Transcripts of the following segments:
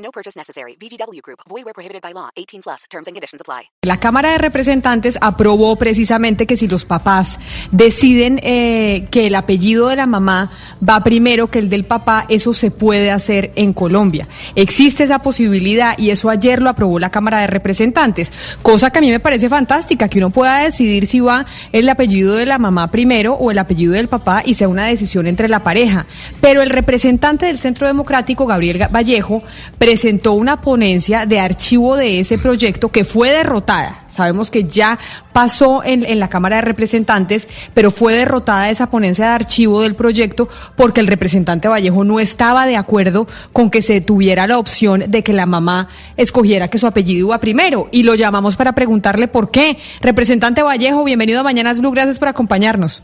No purchase necessary. VGW Group. Void where prohibited by law. 18 plus. Terms and conditions apply. La Cámara de Representantes aprobó precisamente que si los papás deciden eh, que el apellido de la mamá va primero que el del papá, eso se puede hacer en Colombia. Existe esa posibilidad y eso ayer lo aprobó la Cámara de Representantes, cosa que a mí me parece fantástica, que uno pueda decidir si va el apellido de la mamá primero o el apellido del papá y sea una decisión entre la pareja. Pero el representante del Centro Democrático, Gabriel Vallejo, presentó una ponencia de archivo de ese proyecto que fue derrotada. Sabemos que ya pasó en, en, la Cámara de Representantes, pero fue derrotada esa ponencia de archivo del proyecto porque el representante Vallejo no estaba de acuerdo con que se tuviera la opción de que la mamá escogiera que su apellido iba primero. Y lo llamamos para preguntarle por qué. Representante Vallejo, bienvenido a Mañanas Blue, gracias por acompañarnos.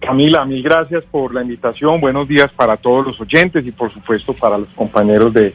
Camila, mil gracias por la invitación. Buenos días para todos los oyentes y por supuesto para los compañeros de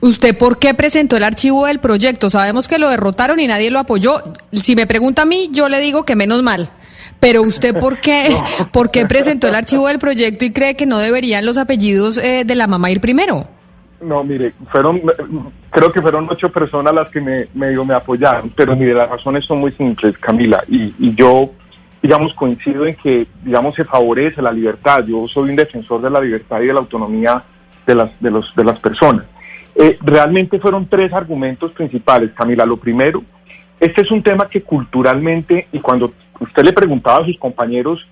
¿Usted por qué presentó el archivo del proyecto? Sabemos que lo derrotaron y nadie lo apoyó. Si me pregunta a mí, yo le digo que menos mal. Pero usted, ¿por qué, no. ¿por qué presentó el archivo del proyecto y cree que no deberían los apellidos eh, de la mamá ir primero? No, mire, fueron, creo que fueron ocho personas las que me, me, me apoyaron, pero mire, las razones son muy simples, Camila, y, y yo, digamos, coincido en que, digamos, se favorece la libertad. Yo soy un defensor de la libertad y de la autonomía de las, de los, de las personas. Eh, realmente fueron tres argumentos principales, Camila. Lo primero, este es un tema que culturalmente, y cuando usted le preguntaba a sus compañeros,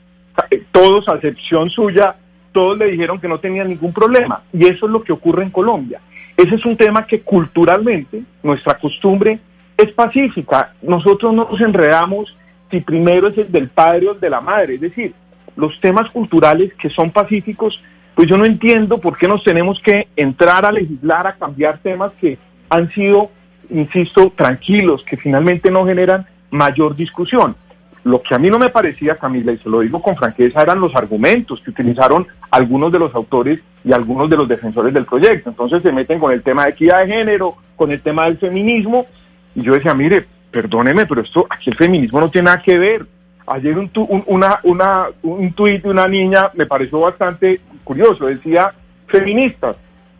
todos, a excepción suya, todos le dijeron que no tenían ningún problema. Y eso es lo que ocurre en Colombia. Ese es un tema que culturalmente, nuestra costumbre es pacífica. Nosotros no nos enredamos si primero es el del padre o el de la madre. Es decir, los temas culturales que son pacíficos pues yo no entiendo por qué nos tenemos que entrar a legislar, a cambiar temas que han sido, insisto, tranquilos, que finalmente no generan mayor discusión. Lo que a mí no me parecía, Camila, y se lo digo con franqueza, eran los argumentos que utilizaron algunos de los autores y algunos de los defensores del proyecto. Entonces se meten con el tema de equidad de género, con el tema del feminismo, y yo decía, mire, perdóneme, pero esto, aquí el feminismo no tiene nada que ver. Ayer un, tu, un, una, una, un tuit de una niña me pareció bastante curioso, decía, feministas,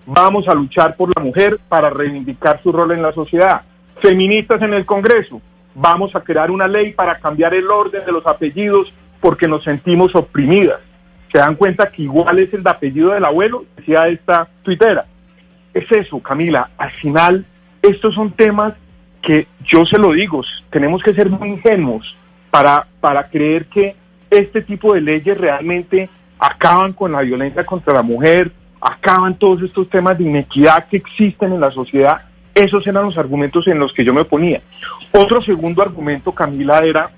vamos a luchar por la mujer para reivindicar su rol en la sociedad. Feministas en el Congreso, vamos a crear una ley para cambiar el orden de los apellidos porque nos sentimos oprimidas. Se dan cuenta que igual es el apellido del abuelo, decía esta tuitera. Es eso, Camila, al final estos son temas que yo se lo digo, tenemos que ser muy ingenuos para, para creer que este tipo de leyes realmente acaban con la violencia contra la mujer, acaban todos estos temas de inequidad que existen en la sociedad. Esos eran los argumentos en los que yo me oponía. Otro segundo argumento, Camila, era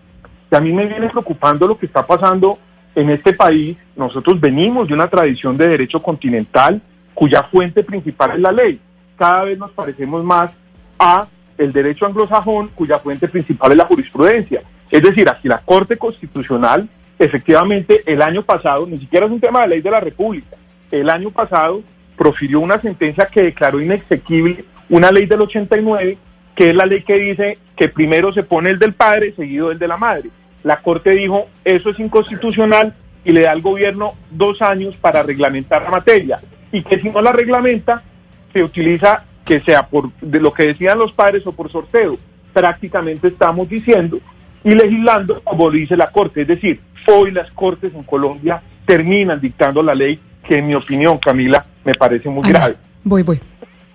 que a mí me viene preocupando lo que está pasando en este país. Nosotros venimos de una tradición de derecho continental cuya fuente principal es la ley. Cada vez nos parecemos más a el derecho anglosajón cuya fuente principal es la jurisprudencia. Es decir, aquí la Corte Constitucional efectivamente el año pasado, ni siquiera es un tema de ley de la República, el año pasado profirió una sentencia que declaró inexequible una ley del 89, que es la ley que dice que primero se pone el del padre, seguido el de la madre. La Corte dijo, eso es inconstitucional y le da al gobierno dos años para reglamentar la materia. Y que si no la reglamenta, se utiliza que sea por de lo que decían los padres o por sorteo. Prácticamente estamos diciendo y legislando como dice la Corte. Es decir, hoy las Cortes en Colombia terminan dictando la ley que en mi opinión, Camila, me parece muy grave. Voy, voy.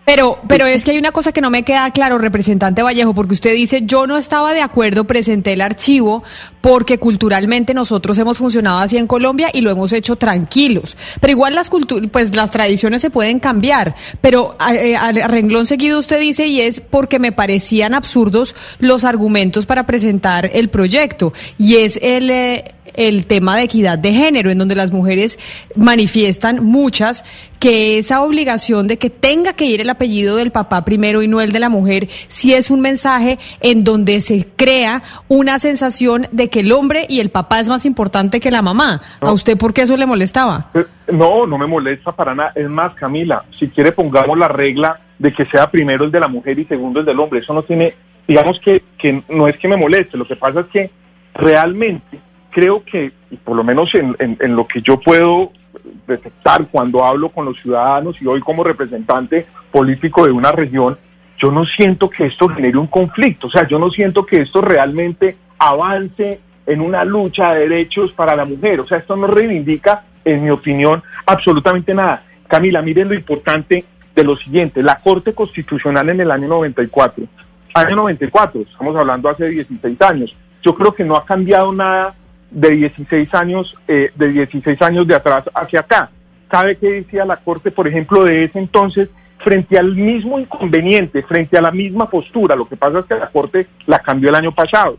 Pero, pero es que hay una cosa que no me queda claro, representante Vallejo, porque usted dice, yo no estaba de acuerdo, presenté el archivo porque culturalmente nosotros hemos funcionado así en Colombia y lo hemos hecho tranquilos. Pero igual las pues las tradiciones se pueden cambiar. Pero eh, a renglón seguido usted dice, y es porque me parecían absurdos los argumentos para presentar el proyecto. Y es el... eh, el tema de equidad de género, en donde las mujeres manifiestan muchas que esa obligación de que tenga que ir el apellido del papá primero y no el de la mujer, sí es un mensaje en donde se crea una sensación de que el hombre y el papá es más importante que la mamá. ¿A usted por qué eso le molestaba? Eh, No, no me molesta para nada. Es más, Camila, si quiere pongamos la regla de que sea primero el de la mujer y segundo el del hombre. Eso no tiene, digamos que, que no es que me moleste, lo que pasa es que realmente creo que, por lo menos en, en- en lo que yo puedo detectar cuando hablo con los ciudadanos y hoy como representante político de una región, yo no siento que esto genere un conflicto, o sea, yo no siento que esto realmente avance en una lucha de derechos para la mujer, o sea, esto no reivindica, en mi opinión, absolutamente nada. Camila, miren lo importante de lo siguiente, la Corte Constitucional en el año 94, año 94, estamos hablando hace 16 años, yo creo que no ha cambiado nada de 16 años, eh, de 16 años de atrás hacia acá. ¿Sabe qué decía la Corte, por ejemplo, de ese entonces, frente al mismo inconveniente, frente a la misma postura? Lo que pasa es que la Corte la cambió el año pasado.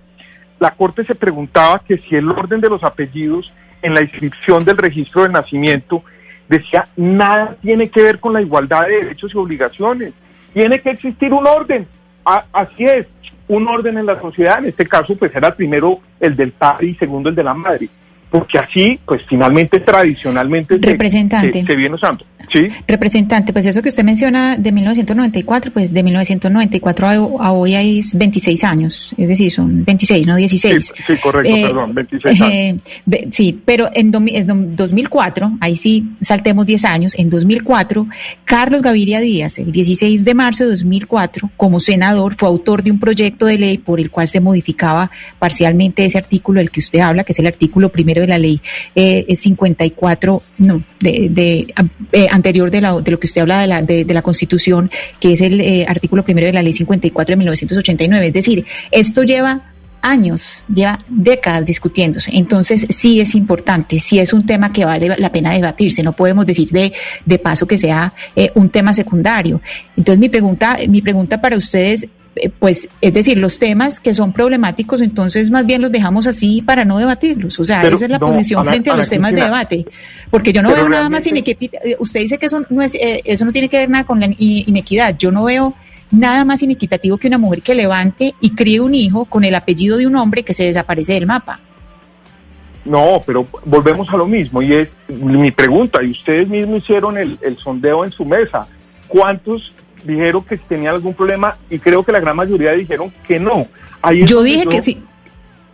La Corte se preguntaba que si el orden de los apellidos en la inscripción del registro del nacimiento decía nada tiene que ver con la igualdad de derechos y obligaciones. Tiene que existir un orden. A- así es, un orden en la sociedad. En este caso, pues era primero el del padre y segundo el de la madre. Porque así, pues finalmente, tradicionalmente, se- Representante. se, se viene usando. ¿Sí? Representante, pues eso que usted menciona de 1994, pues de 1994 a, a hoy hay 26 años, es decir, son 26, no 16. Sí, sí, correcto, perdón, 26 años. eh, sí, pero en, domi- en dom- 2004, ahí sí saltemos 10 años, en 2004, Carlos Gaviria Díaz, el 16 de marzo de 2004, como senador, fue autor de un proyecto de ley por el cual se modificaba parcialmente ese artículo del que usted habla, que es el artículo primero de la ley eh, 54, no, de, de, eh, anterior de, la, de lo que usted habla de la, de, la Constitución, que es el eh, artículo primero de la ley 54 de 1989. Es decir, esto lleva años, lleva décadas discutiéndose. Entonces, sí es importante, sí es un tema que vale la pena debatirse. No podemos decir de, de paso que sea eh, un tema secundario. Entonces, mi pregunta, mi pregunta para ustedes, pues, es decir, los temas que son problemáticos, entonces más bien los dejamos así para no debatirlos. O sea, Pero, esa es la no, posición Ana- frente a Ana los temas de debate. Porque yo no veo nada más inequidad. Usted dice que eso no, es, eh, eso no tiene que ver nada con la inequidad. Yo no veo nada más inequitativo que una mujer que levante y críe un hijo con el apellido de un hombre que se desaparece del mapa. No, pero volvemos a lo mismo y es mi pregunta, y ustedes mismos hicieron el, el sondeo en su mesa. ¿Cuántos dijeron que tenían algún problema? Y creo que la gran mayoría dijeron que no. Ahí Yo dije que sí.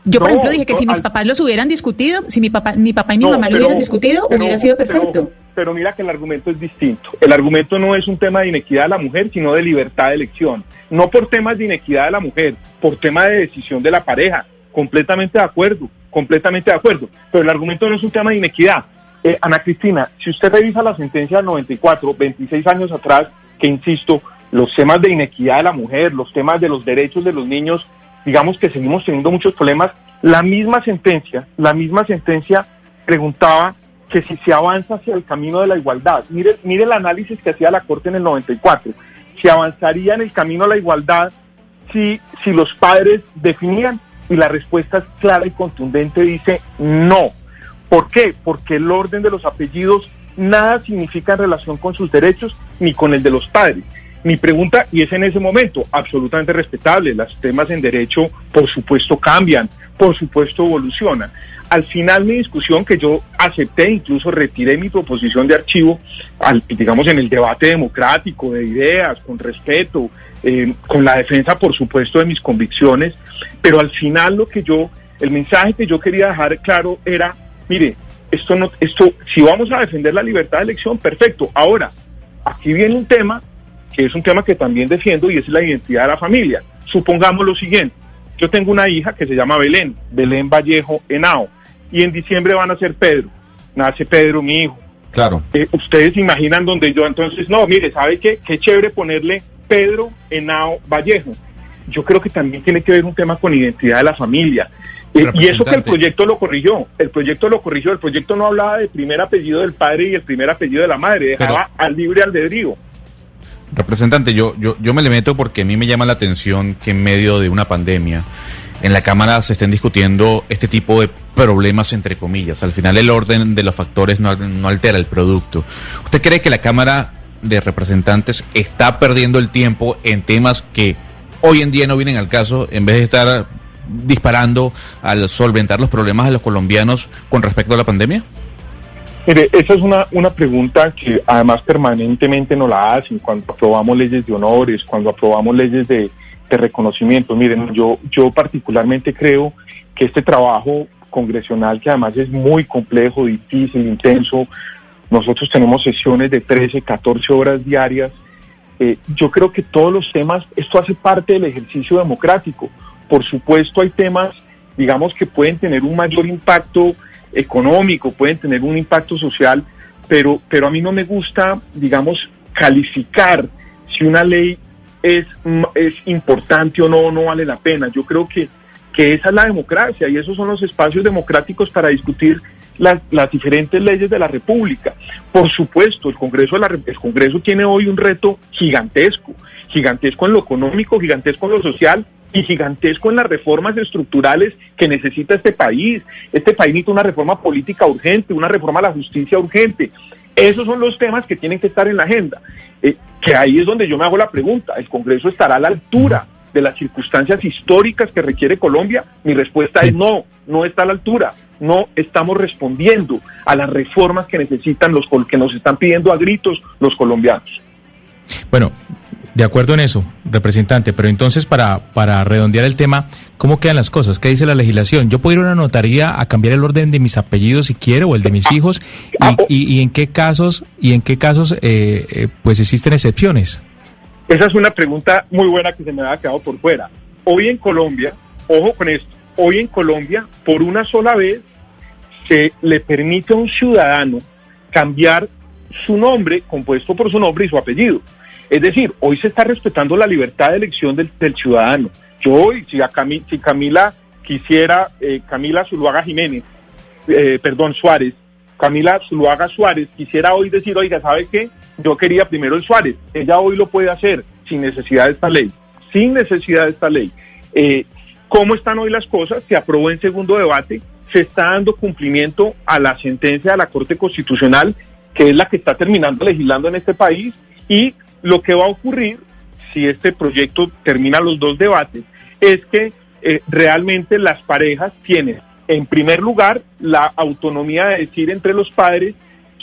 Yo, por No, ejemplo, dije que no, si mis al- papás los hubieran discutido, si mi papá, mi papá y mi No, mamá lo hubieran discutido, pero- hubiera sido pero- perfecto. Pero, mira que el argumento es distinto. El argumento no es un tema de inequidad de la mujer, sino de libertad de elección. No por temas de inequidad de la mujer, por tema de decisión de la pareja. Completamente de acuerdo, completamente de acuerdo. Pero el argumento no es un tema de inequidad. Eh, Ana Cristina, si usted revisa la sentencia del 94, 26 años atrás, que insisto, los temas de inequidad de la mujer, los temas de los derechos de los niños, digamos que seguimos teniendo muchos problemas. La misma sentencia, la misma sentencia preguntaba que si se avanza hacia el camino de la igualdad. Mire, mire el análisis que hacía la Corte en el 94. Se avanzaría en el camino a la igualdad si, si los padres definían y la respuesta es clara y contundente, dice no. ¿Por qué? Porque el orden de los apellidos nada significa en relación con sus derechos ni con el de los padres. Mi pregunta, y es en ese momento absolutamente respetable, los temas en derecho por supuesto cambian, por supuesto evolucionan. Al final mi discusión que yo acepté, incluso retiré mi proposición de archivo, al, digamos en el debate democrático de ideas, con respeto, eh, con la defensa por supuesto de mis convicciones, pero al final lo que yo, el mensaje que yo quería dejar claro era, mire, esto no, esto, si vamos a defender la libertad de elección, perfecto. Ahora, aquí viene un tema que es un tema que también defiendo y es la identidad de la familia. Supongamos lo siguiente, yo tengo una hija que se llama Belén, Belén Vallejo Henao, y en diciembre van a ser Pedro. Nace Pedro, mi hijo. Claro. Eh, ustedes imaginan donde yo entonces, no, mire, ¿sabe qué? Qué chévere ponerle Pedro Henao Vallejo. Yo creo que también tiene que ver un tema con identidad de la familia. Y eso que el proyecto lo corrigió, el proyecto lo corrigió, el proyecto no hablaba de primer apellido del padre y el primer apellido de la madre, dejaba al libre albedrío. Representante, yo, yo, yo me le meto porque a mí me llama la atención que en medio de una pandemia en la Cámara se estén discutiendo este tipo de problemas entre comillas. Al final el orden de los factores no, no altera el producto. ¿Usted cree que la Cámara de Representantes está perdiendo el tiempo en temas que hoy en día no vienen al caso en vez de estar disparando al solventar los problemas de los colombianos con respecto a la pandemia? Mire, esa es una, una pregunta que además permanentemente nos la hacen cuando aprobamos leyes de honores, cuando aprobamos leyes de, de reconocimiento. Miren, yo, yo particularmente creo que este trabajo congresional, que además es muy complejo, difícil, intenso, nosotros tenemos sesiones de 13, 14 horas diarias. Eh, yo creo que todos los temas, esto hace parte del ejercicio democrático. Por supuesto, hay temas, digamos, que pueden tener un mayor impacto económico, pueden tener un impacto social, pero, pero a mí no me gusta, digamos, calificar si una ley es, mm, es importante o no, no vale la pena. Yo creo que, que esa es la democracia y esos son los espacios democráticos para discutir las, las diferentes leyes de la República. Por supuesto, el Congreso, la el Congreso tiene hoy un reto gigantesco, gigantesco en lo económico, gigantesco en lo social y gigantesco en las reformas estructurales que necesita este país. Este país necesita una reforma política urgente, una reforma a la justicia urgente. Esos son los temas que tienen que estar en la agenda. Eh, que ahí es donde yo me hago la pregunta. ¿El Congreso estará a la altura de las circunstancias históricas que requiere Colombia? Mi respuesta Sí. es no, no está a la altura. No estamos respondiendo a las reformas que necesitan los que nos están pidiendo a gritos los colombianos. Bueno, de acuerdo en eso, representante, pero entonces para, para redondear el tema, ¿cómo quedan las cosas? ¿Qué dice la legislación? ¿Yo puedo ir a una notaría a cambiar el orden de mis apellidos si quiero o el de mis hijos? ah, ¿Y, y, y en qué casos, y en qué casos eh, eh, pues existen excepciones? Esa es una pregunta muy buena que se me había quedado por fuera. Hoy en Colombia, ojo con esto, hoy en Colombia, por una sola vez, se le permite a un ciudadano cambiar su nombre, compuesto por su nombre y su apellido. Es decir, hoy se está respetando la libertad de elección del, ciudadano. Yo hoy, si Camila quisiera, eh, Camila Zuluaga Jiménez, eh, perdón, Suárez, Camila Zuluaga Suárez, quisiera hoy decir, oiga, ¿sabe qué? Yo quería primero el Suárez. Ella hoy lo puede hacer sin necesidad de esta ley, sin necesidad de esta ley. Eh, ¿Cómo están hoy las cosas? Se aprobó en segundo debate, se está dando cumplimiento a la sentencia de la Corte Constitucional, que es la que está terminando legislando en este país, y lo que va a ocurrir, si este proyecto termina los dos debates, es que eh, realmente las parejas tienen, en primer lugar, la autonomía de decir entre los padres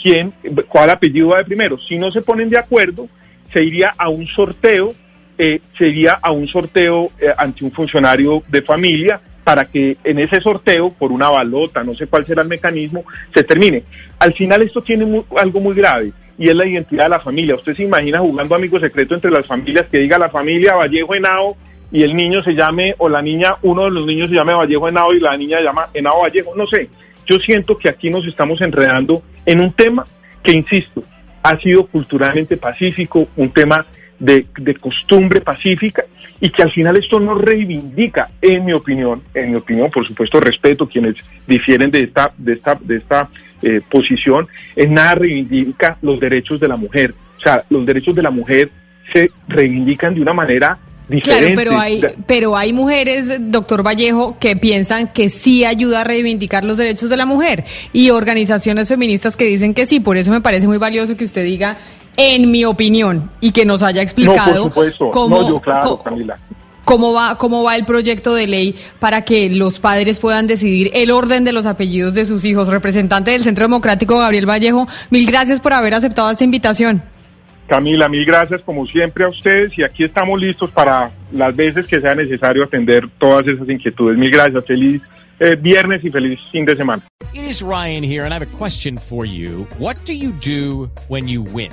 quién, cuál apellido va de primero. Si no se ponen de acuerdo, se iría a un sorteo, eh, se iría a un sorteo eh, ante un funcionario de familia para que en ese sorteo, por una balota, no sé cuál será el mecanismo, se termine. Al final esto tiene algo muy grave y es la identidad de la familia. Usted se imagina jugando amigo secreto entre las familias que diga la familia Vallejo Henao y el niño se llame, o la niña, uno de los niños se llame Vallejo Henao y la niña se llama Henao Vallejo, no sé. Yo siento que aquí nos estamos enredando en un tema que, insisto, ha sido culturalmente pacífico, un tema de, de costumbre pacífica y que al final esto no reivindica, en mi opinión, en mi opinión, por supuesto respeto quienes difieren de esta, de esta, de esta eh, posición, en nada reivindica los derechos de la mujer. O sea, los derechos de la mujer se reivindican de una manera diferente. Claro, pero hay, pero hay mujeres, doctor Vallejo, que piensan que sí ayuda a reivindicar los derechos de la mujer y organizaciones feministas que dicen que sí. Por eso me parece muy valioso que usted diga, en mi opinión, y que nos haya explicado no, por supuesto. cómo, no, yo, claro, Camila. cómo va, cómo va el proyecto de ley para que los padres puedan decidir el orden de los apellidos de sus hijos. Representante del Centro Democrático, Gabriel Vallejo, mil gracias por haber aceptado esta invitación. Camila, mil gracias como siempre a ustedes y aquí estamos listos para las veces que sea necesario atender todas esas inquietudes. Mil gracias, feliz eh, viernes y feliz fin de semana. It is Ryan here, and I have a question for you. What do you do when you win?